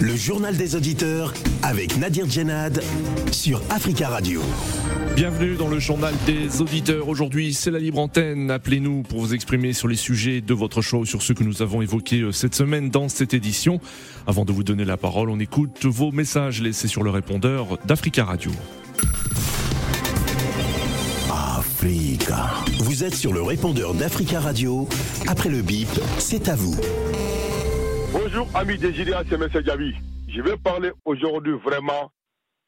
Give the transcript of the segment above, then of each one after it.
Le journal des auditeurs avec Nadir Djenad sur Africa Radio. Bienvenue dans le journal des auditeurs. Aujourd'hui, c'est la libre antenne. Appelez-nous pour vous exprimer sur les sujets de votre choix ou sur ceux que nous avons évoqués euh, cette semaine dans cette édition. Avant de vous donner la parole, on écoute vos messages laissés sur le répondeur d'Africa Radio. Africa. Vous êtes sur le répondeur d'Africa Radio. Après le bip, c'est à vous. Bonjour, amis des GDA, c'est M. Diaby. Je vais parler aujourd'hui vraiment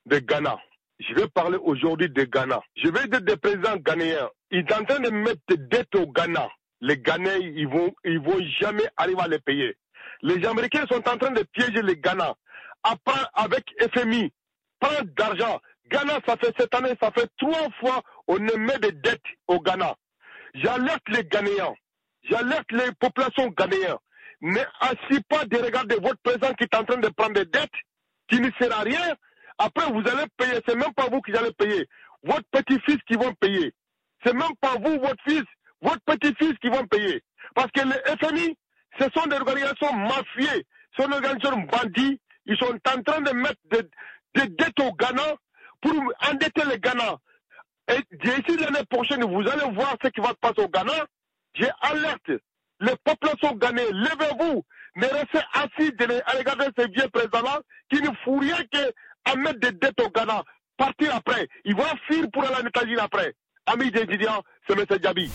de Ghana. Je vais parler aujourd'hui de Ghana. Je vais dire des présidents ghanéens. Ils sont en train de mettre des dettes au Ghana. Les Ghanais, ils vont, ils vont jamais arriver à les payer. Les Américains sont en train de piéger les Ghana. Après, avec FMI, plein d'argent. Ghana, ça fait cette année, ça fait trois fois on met des dettes au Ghana. J'alerte les Ghanéens. J'alerte les populations ghanéennes mais assis pas de regarder votre président qui est en train de prendre des dettes, qui ne sert à rien. Après, vous allez payer. C'est même pas vous qui allez payer. Votre petit-fils qui vont payer. C'est même pas vous, votre fils, votre petit-fils qui vont payer. Parce que les FMI, ce sont des organisations mafiées, ce sont des organisations bandits. Ils sont en train de mettre des, dettes au Ghana pour endetter le Ghana. Et d'ici l'année prochaine, vous allez voir ce qui va se passer au Ghana. J'ai alerte les populations ghanéennes, levez-vous, ne restez assis à regarder ces vieux présidents-là qui ne font rien qu'à mettre des dettes au Ghana. Partir après. Ils vont fuir pour aller en après. Amis des étudiants, c'est M. Djabi.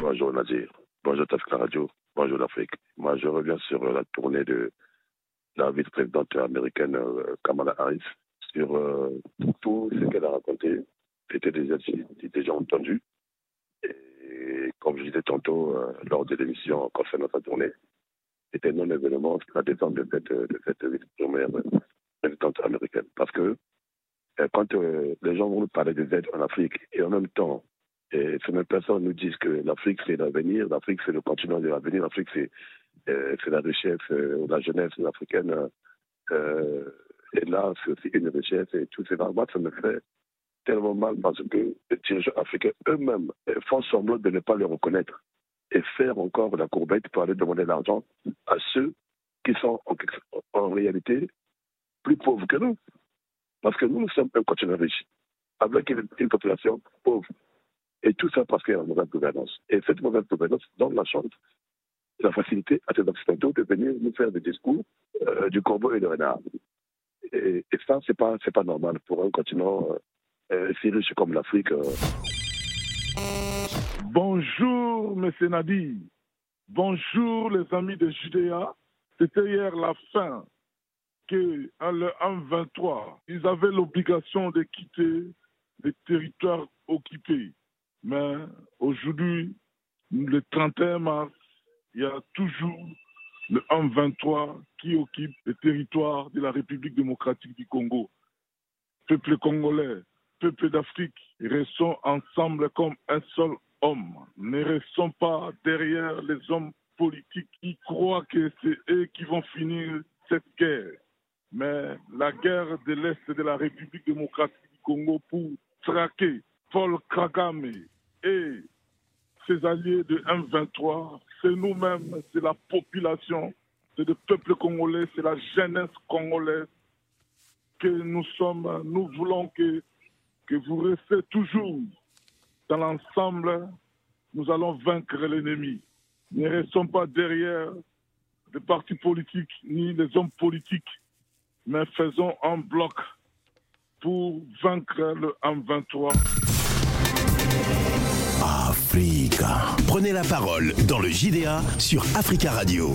Bonjour Nadir. Bonjour Tafka Radio. Bonjour l'Afrique. Moi, je reviens sur la tournée de la vice-présidente américaine euh, Kamala Harris sur euh, tout ce qu'elle a raconté. C'était déjà, déjà entendu. Et comme je disais tantôt euh, lors de l'émission concernant sa tournée, c'était non-événement la détente de cette, de cette vice-première présidente américaine. Parce que euh, quand euh, les gens vont nous parler des aides en Afrique et en même temps, ces mêmes personnes nous disent que l'Afrique c'est l'avenir, l'Afrique c'est le continent de l'avenir, l'Afrique c'est la richesse, la jeunesse africaine. et là, c'est aussi une richesse et tout ça. Moi, ça me fait tellement mal parce que les dirigeants africains eux-mêmes font semblant de ne pas le reconnaître et faire encore la courbette pour aller demander l'argent à ceux qui sont en, réalité plus pauvres que nous. Parce que nous, nous sommes un continent riche, avec une, population pauvre. Et tout ça parce qu'il y a une mauvaise gouvernance. Et cette mauvaise gouvernance donne la chance, la facilité à ces Occidentaux de venir nous faire des discours euh, du corbeau et du renard. Et, ça, c'est pas, c'est pas normal pour un continent euh, riche comme l'Afrique. Euh. Bonjour, M. Nadi. Bonjour, les amis de Judéa. C'était hier la fin que le 1-23, ils avaient l'obligation de quitter les territoires occupés. Mais aujourd'hui, le 31 mars, il y a toujours le 1-23 qui occupe les territoires de la République démocratique du Congo. Peuple congolais, peuple d'Afrique, restons ensemble comme un seul homme. Ne restons pas derrière les hommes politiques qui croient que c'est eux qui vont finir cette guerre. Mais la guerre de l'Est de la République démocratique du Congo pour traquer Paul Kagame et ses alliés de M23, c'est nous-mêmes, c'est la population, c'est le peuple congolais, c'est la jeunesse congolaise que nous sommes. Nous voulons que que vous restez toujours dans l'ensemble, nous allons vaincre l'ennemi. Ne restons pas derrière les partis politiques ni les hommes politiques, mais faisons un bloc pour vaincre le M23. Africa. Prenez la parole dans le JDA sur Africa Radio.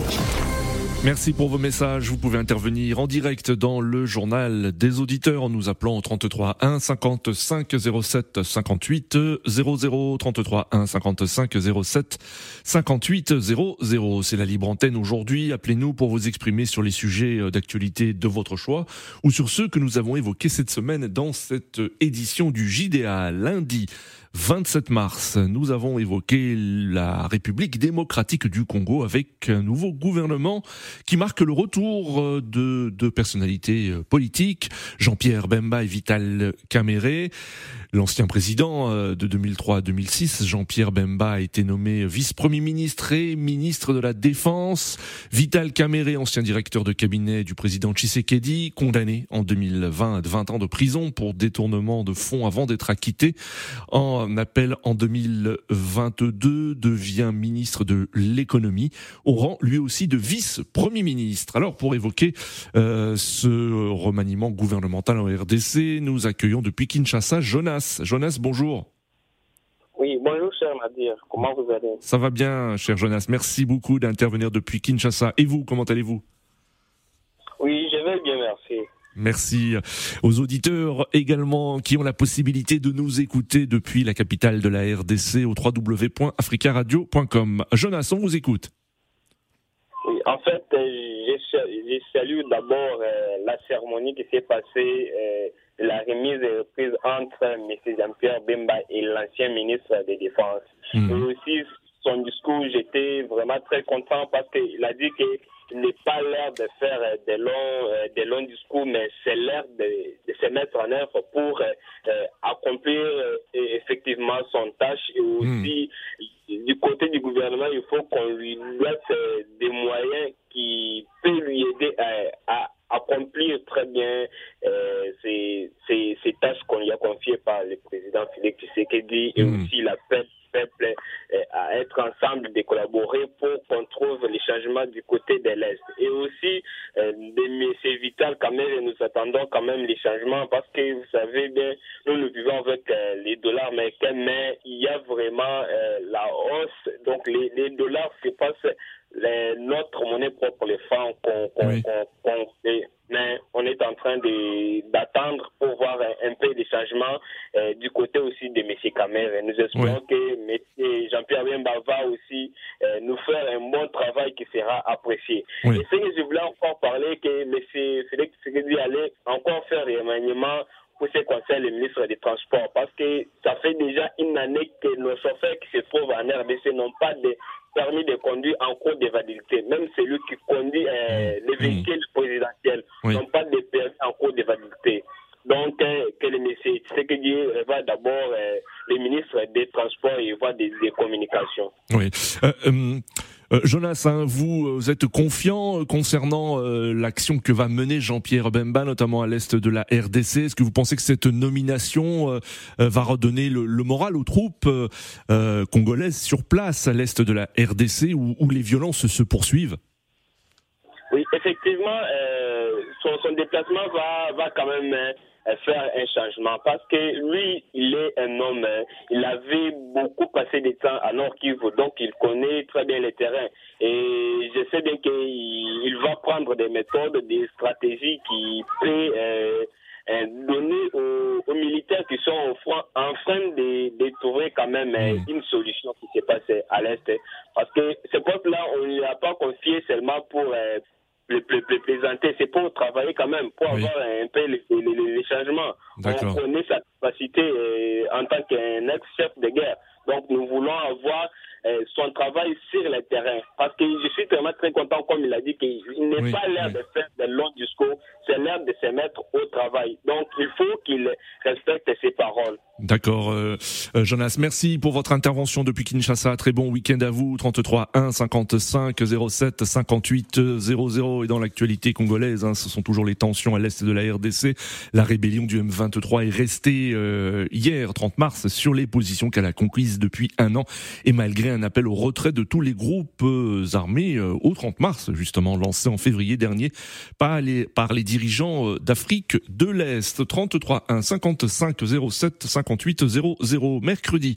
Merci pour vos messages. Vous pouvez intervenir en direct dans le journal des auditeurs en nous appelant au 33 1 55 07 58 00 33 1 55 07 58 00. C'est la libre antenne aujourd'hui. Appelez-nous pour vous exprimer sur les sujets d'actualité de votre choix ou sur ceux que nous avons évoqués cette semaine dans cette édition du JDA lundi 27 mars, nous avons évoqué la République démocratique du Congo avec un nouveau gouvernement qui marque le retour de deux personnalités politiques, Jean-Pierre Bemba et Vital Caméré. L'ancien président euh, de 2003 à 2006, Jean-Pierre Bemba, a été nommé vice-premier ministre et ministre de la Défense. Vital Caméré, ancien directeur de cabinet du président Tshisekedi, condamné en 2020 à 20 ans de prison pour détournement de fonds avant d'être acquitté. En appel en 2022, devient ministre de l'économie, au rang lui aussi de vice-premier ministre. Alors pour évoquer euh, ce remaniement gouvernemental en RDC, nous accueillons depuis Kinshasa Jonas Jonas. bonjour. Oui, bonjour cher Nadir, comment vous allez? Ça va bien cher Jonas, merci beaucoup d'intervenir depuis Kinshasa. Et vous, comment allez-vous? Oui, je vais bien, merci. Merci aux auditeurs également qui ont la possibilité de nous écouter depuis la capitale de la RDC au www.africaradio.com. Jonas, on vous écoute. Oui, en fait, euh, je, salue d'abord euh, la cérémonie qui s'est passée euh, la remise est reprise entre M. Jean-Pierre Bemba et l'ancien ministre des Défenses. Mhm. Et aussi, son discours, j'étais vraiment très content parce qu'il a dit qu'il n'est pas l'heure de faire des longs, euh, des longs discours, mais c'est l'heure de, se mettre en œuvre pour euh, accomplir euh, effectivement son tâche. Et mhm. aussi, du côté du gouvernement, il faut qu'on lui mette des moyens qui peuvent lui aider à accomplir très bien euh, ces, ces, ces, tâches qu'on lui a confiées par le président Philippe Tshisekedi et mm. aussi la peuple euh, à être ensemble, de collaborer pour qu'on trouve les changements du côté de l'Est. Et aussi, euh, c'est vital quand même, nous attendons quand même les changements parce que vous savez bien, nous nous vivons avec euh, les dollars américains, mais il y a vraiment la hausse. Donc les dollars se passent les, notre monnaie propre, les francs qu'on fait. Mais on est en train d'attendre pour voir un, peu des changements euh, du côté aussi de M. Kamer. Nous espérons que M. Jean-Pierre Bemba va aussi euh, nous faire un bon travail qui sera apprécié. Et ce que je voulais encore parler, que M. Félix Tshisekedi allait encore faire un remaniement pour ce qui concerne le ministre des Transports, parce que ça fait déjà une année que nos chauffeurs qui se trouvent en RDC n'ont pas de permis de conduire en cours de validité. Même celui qui conduit euh, mmh. les véhicules présidentiels n'ont pas de permis en cours de validité. Donc, euh, que le monsieur Tshisekedi va d'abord euh, le ministre des Transports et voit des, des communications. Oui. Euh, euh euh, Jonas, hein, vous, euh, vous, êtes confiant euh, concernant l'action que va mener Jean-Pierre Bemba, notamment à l'est de la RDC. Est-ce que vous pensez que cette nomination va redonner le, moral aux troupes congolaises sur place à l'est de la RDC où, les violences se poursuivent? Oui, effectivement, son, son, déplacement va, va quand même faire un changement parce que lui, il est un homme, hein. il avait beaucoup passé de temps à Nord Kivu, donc il connaît très bien le terrain. Et je sais bien qu'il va prendre des méthodes, des stratégies qui peuvent euh, euh, donner aux, militaires qui sont front en train de, de trouver quand même euh, mm. une solution qui s'est passée à l'Est. Parce que ce peuple-là, on ne l'a pas confié seulement pour le, plaisanter, c'est pour travailler quand même, pour avoir un peu les, changements. On connaît sa capacité euh, en tant qu'un ex-chef de guerre. Donc nous voulons avoir euh, son travail sur le terrain. Parce que je suis vraiment très content, comme il a dit, qu'il n'est pas l'air de faire de longs discours, l'heure de se mettre au travail. Donc il faut qu'il respecte ses paroles. D'accord, euh, euh, Jonas, merci pour votre intervention depuis Kinshasa. Très bon week-end à vous. 33 1 55 07 58 00 et dans l'actualité congolaise, hein, ce sont toujours les tensions à l'est de la RDC. La rébellion du M23 est restée euh, hier, 30 mars, sur les positions qu'elle a conquises depuis un an et malgré un appel au retrait de tous les groupes armés au 30 mars, justement lancé en février dernier par les, par les dirigeants d'Afrique de l'Est. 33 1 55 07 58 5800. Mercredi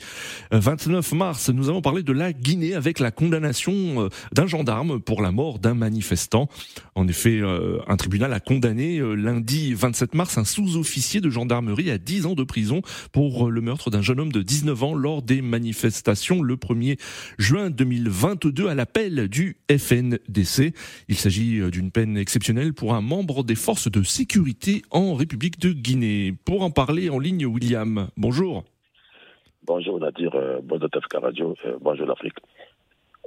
29 euh, mars, nous avons parlé de la Guinée avec la condamnation euh, d'un gendarme pour la mort d'un manifestant. En effet, euh, un tribunal a condamné lundi 27 mars un sous-officier de gendarmerie à 10 ans de prison pour le meurtre d'un jeune homme de 19 ans lors des manifestations le 1er juin 2022 à l'appel du FNDC. Il s'agit d'une peine exceptionnelle pour un membre des forces de sécurité en République de Guinée. Pour en parler en ligne, William. Bonjour. Bonjour Nadir, euh, bonjour Tafka Radio, euh, bonjour l'Afrique.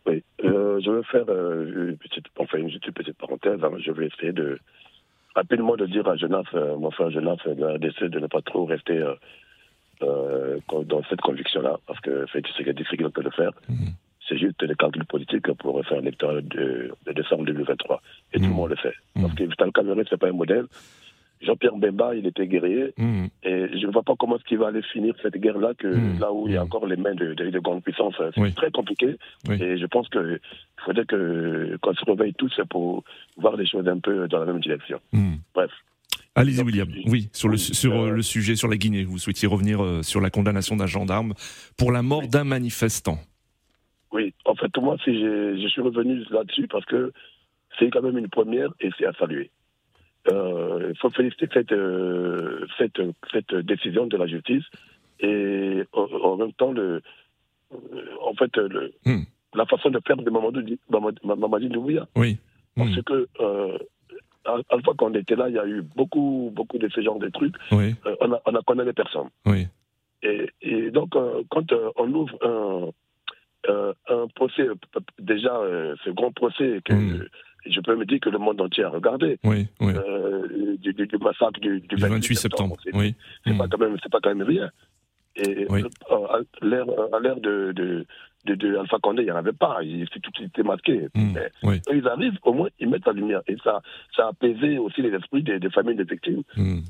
Oui, euh, je vais faire euh, une petite, enfin une petite, petite parenthèse. hein. Je vais essayer de rapidement de dire à Jonas, euh, mon frère Jonas de la RDC, de ne pas trop rester dans cette conviction-là, parce que c'est c'est difficile de le faire. Mhm. C'est juste des calculs politiques pour faire l'électoral de, de décembre 2023. Et tout le Mhm. monde le fait. Mhm. Parce que Vital Cameroun, c'est pas un modèle. Jean-Pierre Bemba, il était guerrier. Mhm. Et je ne vois pas comment est-ce qu'il va aller finir cette guerre-là, que là où il y a encore les mains de, de, de grandes puissances. C'est Oui. très compliqué. Oui. Et je pense qu'il faudrait que qu'on se réveille tous pour voir les choses un peu dans la même direction. Bref. Allez-y, William. Oui, sur, le, sur euh, euh, le sujet, sur la Guinée. Vous souhaitiez revenir euh, sur la condamnation d'un gendarme pour la mort d'un manifestant. Oui, en fait, moi, si je suis revenu là-dessus parce que c'est quand même une première et c'est à saluer. Euh, Il faut féliciter cette, euh, cette, cette décision de la justice et en, en même temps, le, euh, en fait, le, Hmm. la façon de faire de Mamadi Mamadi Doumbouya. Oui. Parce Mhm. que, euh, à, la fois qu'on était là, il y a eu beaucoup, beaucoup de ce genre de trucs. Oui. On, a, on a condamné personne. Oui. Et, et donc, quand on ouvre un procès, euh, déjà, euh, ce grand procès que Mm. je peux me dire que le monde entier a regardé, Oui. Oui. euh, du, massacre du, du Du 28 septembre. c'est Oui. c'est Mhm. pas quand même, c'est pas quand même rien. Et Oui. à l'ère, de, de, de, de Alpha Condé, il n'y en avait pas. Il, c'est tout était masqué. Mhm. Mais Oui. ils arrivent, au moins, ils mettent la lumière. Et ça, ça a apaisé aussi les esprits des, des familles des victimes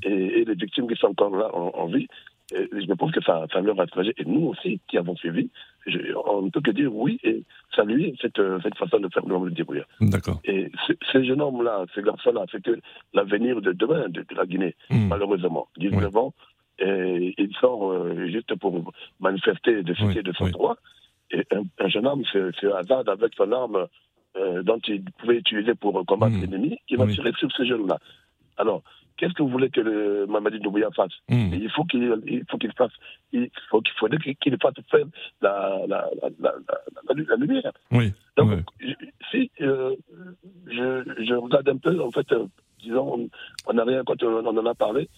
et, et les victimes qui sont encore là en, en vie. Et je pense que ça, ça leur a soulagé. Et nous aussi, qui avons suivi, je, on ne peut que dire oui et saluer cette, euh, cette façon de faire le débrouillard. D'accord. Et ce- ces jeunes hommes-là, ces garçons-là, c'est que l'avenir de demain de, la Guinée, Mhm. malheureusement. 19 ans, et il sort euh, juste pour manifester de, Oui, de son oui. droit. Et un, un jeune homme, c'est c'est Azad avec son arme euh, dont il pouvait utiliser pour combattre Mhm. l'ennemi, qui va Oui. tirer sur ces jeunes-là. Alors, qu'est-ce que vous voulez que le Mamadi Doumbouya fasse Mhm. il faut qu'il il faut qu'il fasse il faut qu'il faudrait qu'il fasse faire la la, la, la, la, lumière. Oui. Donc si euh, je, je regarde un peu en fait euh, disons on- n'a rien quand on, on en a parlé.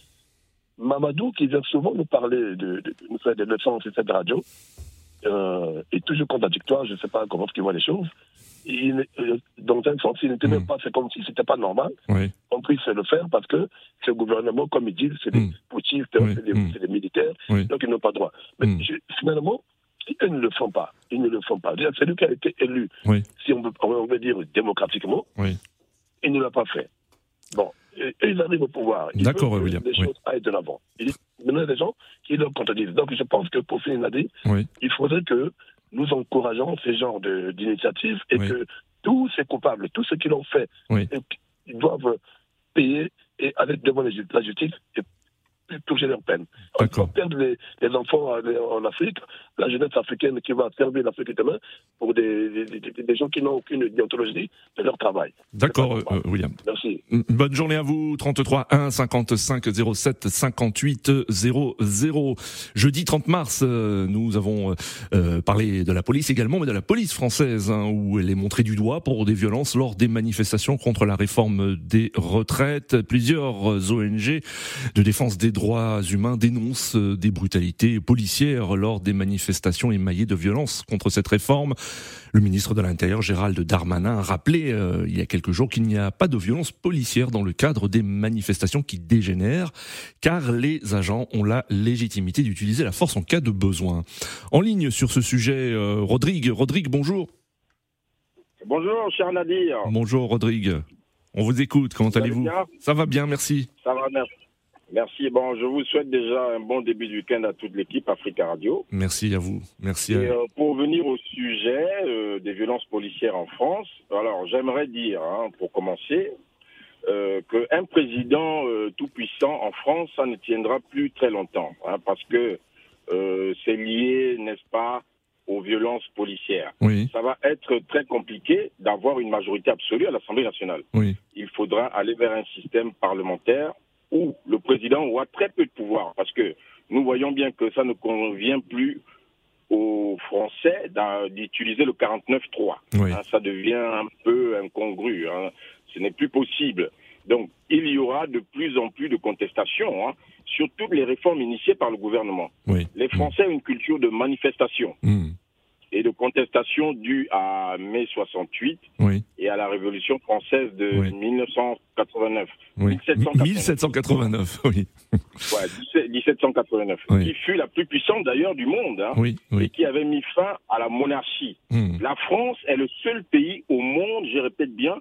Mamadou qui vient souvent nous parler de, de, de nous faire des leçons sur cette radio euh, est toujours contradictoire. Je ne sais pas comment il voit les choses. Il, euh, dans un sens, il n'était Mm. même pas, c'est comme si c'était pas normal Oui. on puisse le faire parce que ce gouvernement, comme ils disent, c'est des Mm. Oui, c'est des, mm. militaires, Oui. donc ils n'ont pas droit. Mais Mm. je- finalement, ils ne le font pas. Ils ne le font pas. C'est lui qui a été élu, si on veut, on veut dire démocratiquement, il ne l'a pas fait. Bon, et, et ils arrivent au pouvoir. D'accord, William, Les choses aillent de l'avant. Il y a des gens qui leur contredisent. Donc je pense que pour finir, Nadine, il faudrait que nous encourageons ce genre d'initiatives et Oui. que tous ces coupables, tous ceux qui l'ont fait, Oui. ils doivent payer et aller devant la ju- la justice et toucher leur peine. On va perdre les, les enfants en, en Afrique, la jeunesse africaine qui va servir l'Afrique demain pour des, des, des- des gens qui n'ont aucune déontologie de leur travail. D'accord, pas euh, William. Merci. Bonne journée à vous, 33 1 55 07 58 00. Jeudi 30 mars, euh, nous avons euh, parlé de la police également, mais de la police française, hein, où elle est montrée du doigt pour des violences lors des manifestations contre la réforme des retraites. Plusieurs ONG de défense des droits humains dénoncent euh, des brutalités policières lors des manifestations émaillées de violences contre cette réforme. Le ministre de l'Intérieur, Gérald Darmanin, a rappelé euh, il y a quelques jours qu'il n'y a pas de violence policière dans le cadre des manifestations qui dégénèrent, car les agents ont la légitimité d'utiliser la force en cas de besoin. En ligne sur ce sujet, euh, Rodrigue. Rodrigue, bonjour. Bonjour, cher Nadir. Bonjour, Rodrigue. On vous écoute. Comment Vous allez allez-vous? Ça va bien, merci. Ça va, merci. Merci. Bon, je vous souhaite déjà un bon début de week-end à toute l'équipe Africa Radio. Merci à vous. Merci. Et À... euh, pour venir au sujet euh, des violences policières en France, alors j'aimerais dire, hein, pour commencer, euh, qu'un président euh, tout puissant en France, ça ne tiendra plus très longtemps, hein, parce que c'est lié, n'est-ce pas, aux violences policières. Oui, Ça va être très compliqué d'avoir une majorité absolue à l'Assemblée nationale. oui, il faudra aller vers un système parlementaire où le président aura très peu de pouvoir, parce que nous voyons bien que ça ne convient plus aux Français d'utiliser le 49-3. oui. Hein, ça devient un peu incongru. hein. Ce n'est plus possible. Donc, il y aura de plus en plus de contestations hein, sur toutes les réformes initiées par le gouvernement. Oui. Les Français ont une culture de manifestation Hmm. Et de contestation due à mai 68 Oui. et à la Révolution française de Oui. 1989. Oui. 1789. 1789, oui. Ouais, 17 1789. Oui. Qui fut la plus puissante d'ailleurs du monde. hein, Oui, Et qui avait mis fin à la monarchie. Hmm. La France est le seul pays au monde, je répète bien,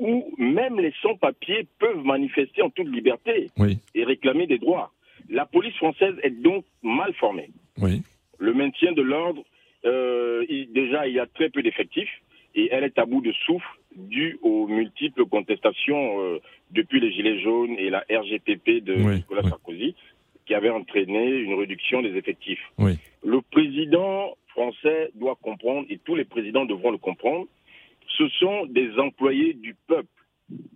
où même les sans-papiers peuvent manifester en toute liberté et réclamer des droits. La police française est donc mal formée. oui. Le maintien de l'ordre, euh, il- déjà, il y a très peu d'effectifs et elle est à bout de souffle dû aux multiples contestations euh, depuis les Gilets jaunes et la RGPP de Oui, Nicolas oui. Sarkozy qui avait entraîné une réduction des effectifs. Oui. Le président français doit comprendre, et tous les présidents devront le comprendre, ce sont des employés du peuple.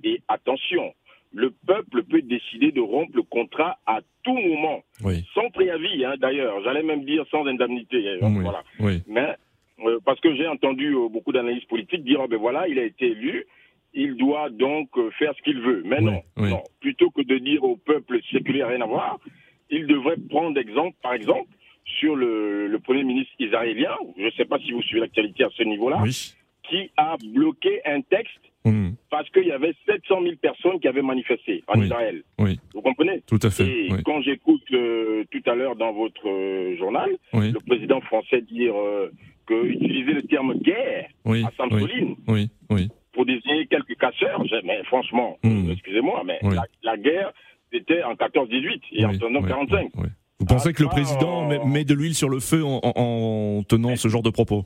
Et attention, le peuple peut décider de rompre le contrat à tout moment, Oui. sans préavis hein, d'ailleurs, j'allais même dire sans indemnité. Oui. Voilà. Oui. Mais euh, parce que j'ai entendu euh, beaucoup d'analystes politiques dire, oh, ben voilà, il a été élu, il doit donc euh, faire ce qu'il veut. Mais non. Plutôt que de dire au peuple séculaire rien à voir, il devrait prendre exemple, par exemple, sur le, le premier ministre israélien, je ne sais pas si vous suivez l'actualité à ce niveau-là, qui a bloqué un texte Hmm. parce qu'il y avait 700 000 personnes qui avaient manifesté en Oui. Israël. Oui. Vous comprenez Tout à fait. Et Oui. quand j'écoute euh, tout à l'heure dans votre euh, journal, le président français dire euh, que utiliser le terme guerre à Sainte-Soline pour désigner quelques casseurs, mais franchement, Mm. euh, excusez-moi, mais la, la guerre, c'était en 14-18 et en Oui. 1945. Oui. Oui. Vous pensez que le Ah, président oh. met, met de l'huile sur le feu en, en- en tenant ce genre de propos?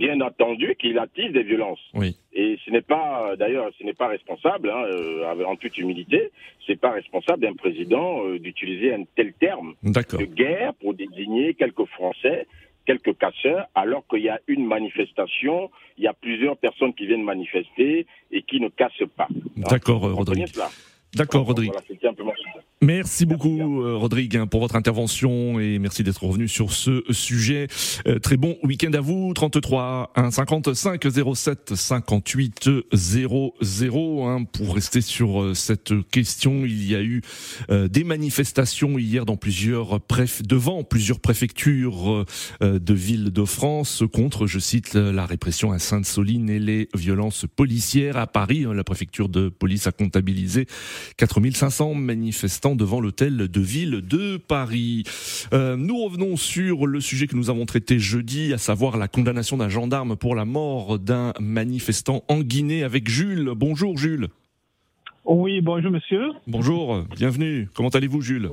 Bien entendu qu'il attise des violences. Oui. Et ce n'est pas, d'ailleurs, ce n'est pas responsable, hein, euh, en toute humilité, c'est pas responsable d'un président euh, d'utiliser un tel terme de guerre pour désigner quelques Français, quelques casseurs, alors qu'il y a une manifestation, il y a plusieurs personnes qui viennent manifester et qui ne cassent pas. D'accord, Rodrigue. cela? D'accord, Rodrigue. Voilà. Merci beaucoup, euh, Rodrigue, hein, pour votre intervention et merci d'être revenu sur ce sujet. Euh, très bon week-end à vous. 33 1 55 07 58 00. Hein, pour rester sur euh, cette question, il y a eu euh, des manifestations hier dans plusieurs préf devant plusieurs préfectures euh, de villes de France contre, je cite, la répression à Sainte-Soline et les violences policières à Paris. hein, La préfecture de police a comptabilisé 4500 manifestants devant l'hôtel de ville de Paris. Euh, nous revenons sur le sujet que nous avons traité jeudi, à savoir la condamnation d'un gendarme pour la mort d'un manifestant en Guinée avec Jules. Bonjour Jules. Oui, bonjour monsieur. Bonjour, bienvenue. Comment allez-vous Jules?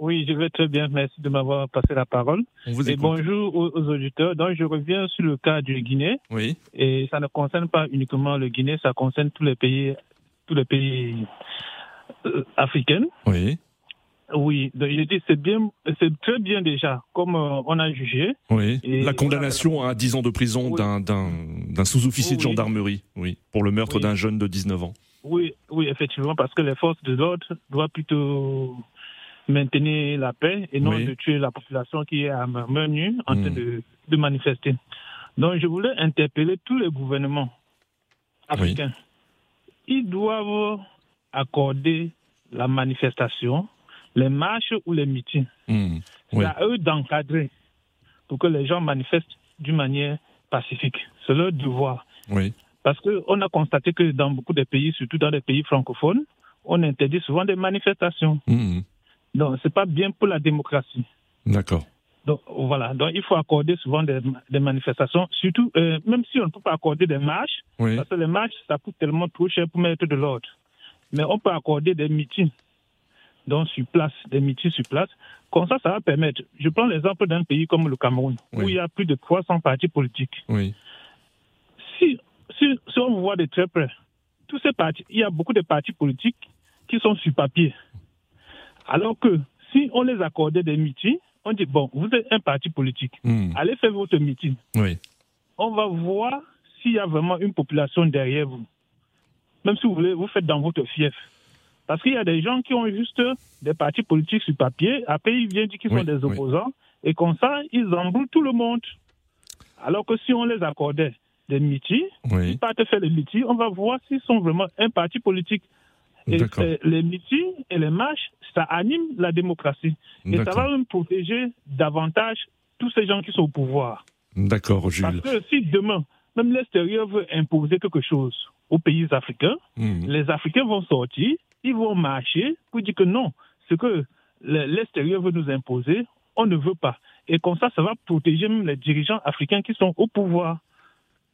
Oui, je vais très bien. Merci de m'avoir passé la parole. On vous Et bonjour aux, aux auditeurs. Donc, je reviens sur le cas du Guinée. Oui, Et ça ne concerne pas uniquement le Guinée, ça concerne tous les pays, tous les pays euh, africains. oui, Oui, donc je dis c'est bien, c'est très bien déjà, comme euh, on a jugé. oui. Et la condamnation à 10 ans de prison Oui. d'un, sous-officier de gendarmerie, oui, pour le meurtre Oui. d'un jeune de 19 ans. Oui, oui, effectivement, parce que les forces de l'ordre doivent plutôt maintenir la paix et non de tuer la population qui est à main nue en train de, de manifester. Donc, je voulais interpeller tous les gouvernements africains. Ils doivent accorder la manifestation, les marches ou les meetings. Hmm, C'est à eux d'encadrer pour que les gens manifestent d'une manière pacifique. C'est leur devoir. Oui, Parce qu'on a constaté que dans beaucoup de pays, surtout dans les pays francophones, on interdit souvent des manifestations. Hmm, Donc, c'est pas bien pour la démocratie. d'accord. Donc, voilà. Donc, il faut accorder souvent des, des manifestations, surtout, euh, même si on ne peut pas accorder des marches, Oui, parce que les marches, ça coûte tellement trop cher pour mettre de l'ordre. Mais on peut accorder des meetings, donc sur place, des meetings sur place. Comme ça, ça va permettre. Je prends l'exemple d'un pays comme le Cameroun, Oui. où il y a plus de 300 partis politiques. oui, si, si, si on voit de très près, tous ces partis, il y a beaucoup de partis politiques qui sont sur papier. Alors que si on les accordait des meetings, on dit, bon, vous êtes un parti politique, Hmm, allez faire votre meeting. oui, On va voir s'il y a vraiment une population derrière vous. Même si vous voulez, vous faites dans votre fief. Parce qu'il y a des gens qui ont juste des partis politiques sur papier, après ils viennent dire qu'ils Oui, sont des oui. opposants, et comme ça, ils embrouillent tout le monde. Alors que si on les accordait des meetings, oui. ils partent faire les meetings, on va voir s'ils sont vraiment un parti politique. Et les meetings et les marches, ça anime la démocratie. Et ça va même protéger davantage tous ces gens qui sont au pouvoir. D'accord, Jules. Parce que si demain, même l'extérieur veut imposer quelque chose aux pays africains, hmm. les Africains vont sortir, ils vont marcher pour dire que non, ce que l'extérieur veut nous imposer, on ne veut pas. Et comme ça, ça va protéger même les dirigeants africains qui sont au pouvoir.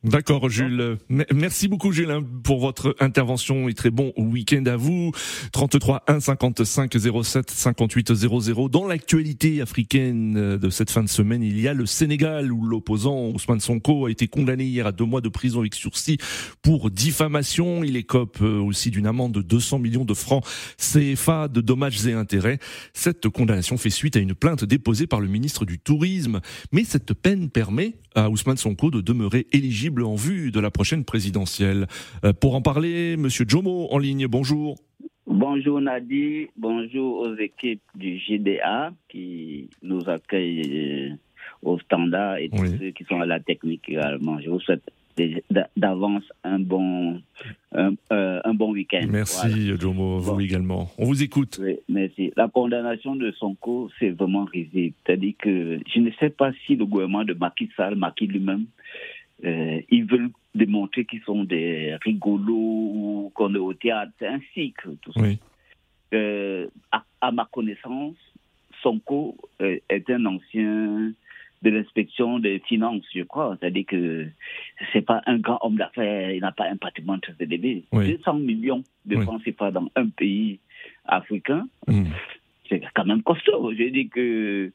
D'accord, Jules. Merci beaucoup, Jules, hein, pour votre intervention et très bon week-end à vous. 33 1 55 07 58 00. Dans l'actualité africaine euh, de cette fin de semaine, il y a le Sénégal où l'opposant Ousmane Sonko a été condamné hier à deux mois de prison avec sursis pour diffamation. Il écope euh, aussi d'une amende de 200 millions de francs CFA de dommages et intérêts. Cette condamnation fait suite à une plainte déposée par le ministre du Tourisme. Mais cette peine permet à Ousmane Sonko de demeurer éligible en vue de la prochaine présidentielle. Euh, pour en parler, Monsieur Jomo en ligne, bonjour. Bonjour Nadi, bonjour aux équipes du GDA qui nous accueillent euh, au standard et tous ceux qui sont à la technique également. Je vous souhaite d'avance un bon un, euh, bon week-end. Merci Jomo, vous également. On vous écoute. merci. La condamnation de Sonko, c'est vraiment risible. C'est-à-dire que je ne sais pas si le gouvernement de Macky Sall, Macky lui-même, euh, ils veulent démontrer qu'ils sont des rigolos ou qu'on est au théâtre. C'est un cycle, tout ça. Euh, à, ma connaissance, Sonko euh, est un ancien de l'inspection des finances, je crois. C'est-à-dire que c'est pas un grand homme d'affaires, il n'a pas un patrimoine très élevé. 200 millions de francs CFA dans un pays africain. Hmm c'est quand même costaud. J'ai dit que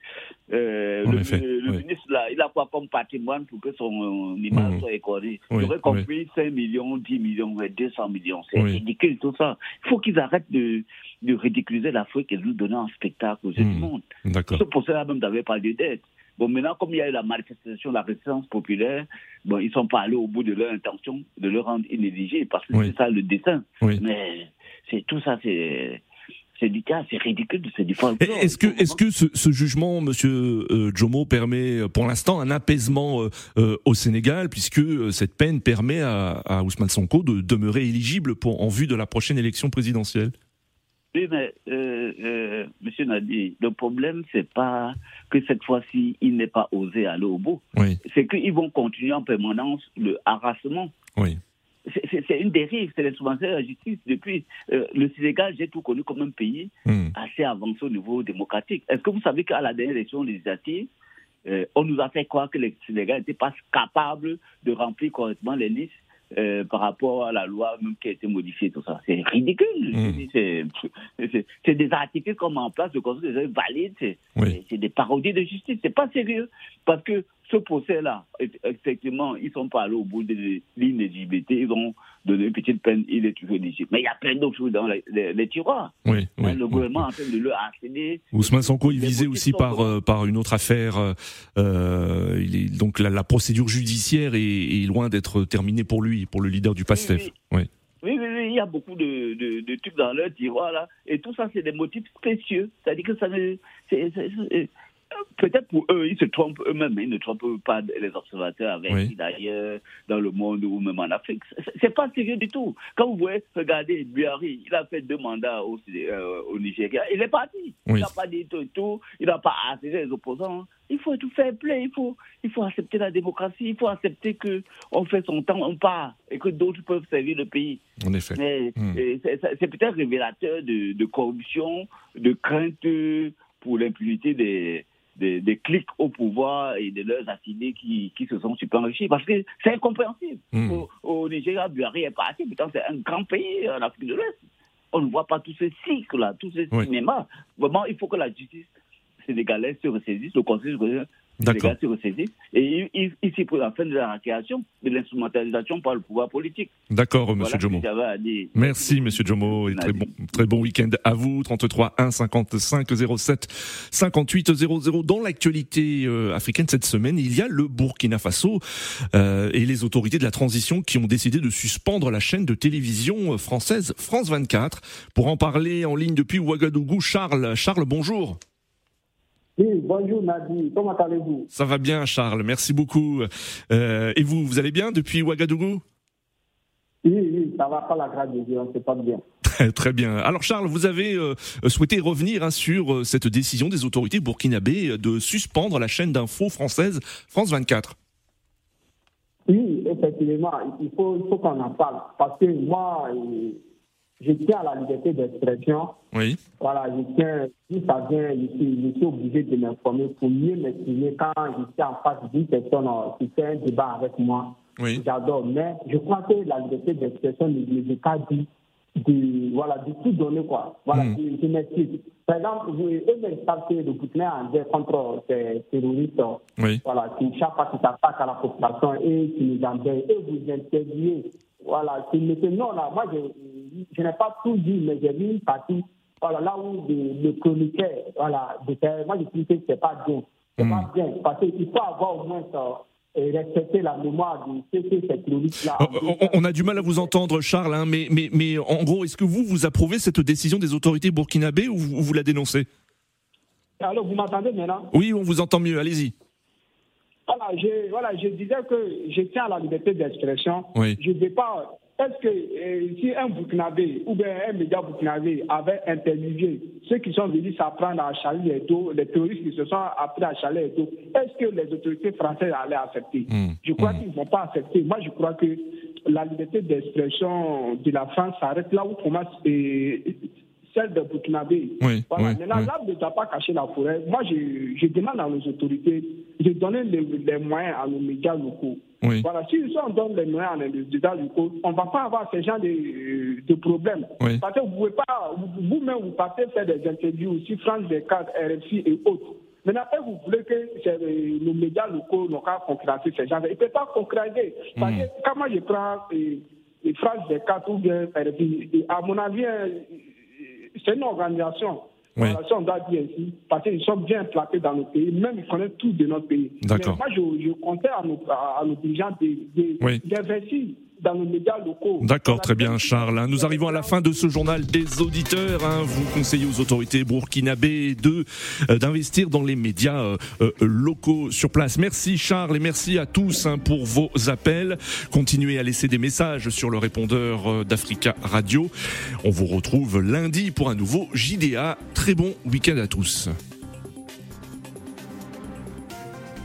euh, le, ministre, là, il a quoi comme patrimoine pour que son image mmh. soit écorée? J'aurais compris 5 millions, 10 millions, 200 millions. C'est ridicule tout ça. Il faut qu'ils arrêtent de, de ridiculiser l'Afrique et de nous donner un spectacle aux yeux du mmh. monde. C'est pour cela même d'avoir pas de dette. Bon, maintenant, comme il y a eu la manifestation, la résistance populaire, bon, ils sont pas allés au bout de leur intention de le rendre inéligible parce que c'est ça le dessin. Mais c'est tout ça, c'est c'est ridicule, c'est du Est-ce que, est-ce que ce, jugement, Monsieur euh, Jomo, permet pour l'instant un apaisement euh, euh, au Sénégal, puisque cette peine permet à, Ousmane Sonko de demeurer éligible pour, en vue de la prochaine élection présidentielle? Oui, mais Monsieur Nadi, le problème c'est pas que cette fois-ci il n'est pas osé aller au bout. C'est qu'ils vont continuer en permanence le harassement. Oui c'est une dérive, c'est l'instrumentation de la justice. Depuis euh, le Sénégal, j'ai tout connu comme un pays hmm. assez avancé au niveau démocratique. Est-ce que vous savez qu'à la dernière élection législative, euh, on nous a fait croire que le Sénégal n'était pas capable de remplir correctement les listes euh, par rapport à la loi même qui a été modifiée, tout ça? C'est ridicule. Hmm. C'est des articles qu'on met en place, de conseil des valides, c'est des parodies de justice. C'est pas sérieux. Parce que ce procès-là, effectivement, ils sont pas allés au bout de l'inéligibilité. Ils ont donné une petite peine, il est toujours éligible. Mais il y a plein d'autres choses dans les, tiroirs. Oui, oui, le gouvernement en train de le harceler. Ousmane Sonko, il visait aussi par, euh, par une autre affaire. Euh, euh, il est, donc la, procédure judiciaire est, loin d'être terminée pour lui, pour le leader du PASTEF. Oui, oui. Oui, il y a beaucoup de, de, de trucs dans leur tiroir là, et tout ça c'est des motifs précieux. C'est-à-dire que ça ne, Peut-être pour eux, ils se trompent eux-mêmes, ils ne trompent pas les observateurs avec d'ailleurs dans le monde ou même en Afrique. C'est pas sérieux du tout. Quand vous voyez, regardez, Buhari, il a fait deux mandats au, euh, au Nigeria, il est parti. Il n'a pas dit tout, il n'a pas attiré les opposants. Il faut tout faire play, il faut, il faut accepter la démocratie, il faut accepter que on fait son temps, on part, et que d'autres peuvent servir le pays. En effet. Hmm. C'est peut-être révélateur de, de corruption, de crainte pour l'impunité des des, clics au pouvoir et de leurs affiliés qui, qui se sont super enrichis. Parce que c'est incompréhensible. Hmm. Au, Nigeria, Buhari est parti, pourtant c'est un grand pays en Afrique de l'Ouest. On ne voit pas tous ces cycles-là, tous ces cinémas. Vraiment, il faut que la justice sénégalaise se ressaisisse, le Conseil D'accord. Et ici, pour la fin de la création de l'instrumentalisation par le pouvoir politique. D'accord, Monsieur Jomo. Merci, Monsieur Jomo, et très bon, très bon week-end à vous. 33 1 55 07 58 00. Dans l'actualité euh, africaine cette semaine, il y a le Burkina Faso euh, et les autorités de la transition qui ont décidé de suspendre la chaîne de télévision française France 24. Pour en parler en ligne depuis Ouagadougou, Charles. Charles, bonjour. Oui, bonjour Nadi, comment allez-vous? Ça va bien Charles, merci beaucoup. Euh, et vous, vous allez bien depuis Ouagadougou? Oui, oui, ça va pas la grâce de Dieu, on pas bien. Très bien. Alors Charles, vous avez euh, souhaité revenir hein, sur euh, cette décision des autorités burkinabées de suspendre la chaîne d'info française France 24. Oui, effectivement, il faut, il faut qu'on en parle. Parce que moi, je tiens à la liberté d'expression. Oui. Voilà, je tiens, si ça vient, je suis, je suis obligé de m'informer pour mieux m'exprimer quand je suis en face d'une personne qui fait un débat avec moi. Oui. J'adore. Mais je crois que la liberté d'expression ne veut pas dire de, voilà, de tout donner, quoi. Voilà, Mm. je, je m'explique. Par exemple, vous- eux-mêmes savent que le Burkina est en guerre contre ces terroristes, Oui. voilà, qui chaque fois qu'ils s'attaquent à la population et qui nous embêtent, et vous interviewez, voilà, qui mettez, non, là, moi, je, je n'ai pas tout dit, mais j'ai vu une partie, voilà, là où le, le chroniqueur, voilà, moi, je que c'est pas bien. C'est Mm. pas bien, parce qu'il faut avoir au moins ça, et respecter la mémoire de ce que ces terroristes-là Oh, On, on a du mal à vous entendre, Charles, hein, mais, mais, mais en gros, est-ce que vous, vous approuvez cette décision des autorités burkinabées ou vous, vous la dénoncez? Alors, vous m'entendez maintenant? Oui, on vous entend mieux, allez-y. Voilà, je, voilà, je disais que je tiens à la liberté d'expression. Oui. Je ne vais pas. Est-ce que euh, si un Burkinabé ou bien un média Burkinabé avait interviewé ceux qui sont venus s'apprendre à Charlie Hebdo, les terroristes qui se sont appris à Charlie Hebdo, est-ce que les autorités françaises allaient accepter? Mm. Je crois qu'ils ne vont pas accepter. Moi, je crois que la liberté d'expression de la France s'arrête là où commence celle de Burkinabé. Oui, Voilà. oui, Maintenant, oui. l'arbre ne doit pas cacher la forêt. Moi, je, je demande à nos autorités de donner les, les moyens à nos médias locaux. Voilà, si on donne les moyens à nos médias locaux, on ne va pas avoir ce genre de, de problèmes. Parce que vous pouvez pas, vous- vous-même, vous partez faire des interviews aussi, France 24, RFI et autres. Maintenant, vous voulez que euh, nos médias locaux n'ont qu'à concurrencer ces gens. Ils ne peuvent pas concurrencer. Parce que quand moi je prends euh, euh, France 24 ou bien RFI, à mon avis, euh, c'est une organisation. Oui. Voilà, on doit dire parce qu'ils sont bien placés dans nos pays, même ils connaissent tout de notre pays. Mais moi, je, je comptais à nos, à, nos dirigeants d'investir dans nos médias locaux. D'accord, très bien, Charles. Nous arrivons à la fin de ce journal des auditeurs. hein. Vous conseillez aux autorités burkinabées de euh, d'investir dans les médias euh, euh, locaux sur place. Merci, Charles, et merci à tous hein, pour vos appels. Continuez à laisser des messages sur le répondeur d'Africa Radio. On vous retrouve lundi pour un nouveau JDA. Très bon week-end à tous.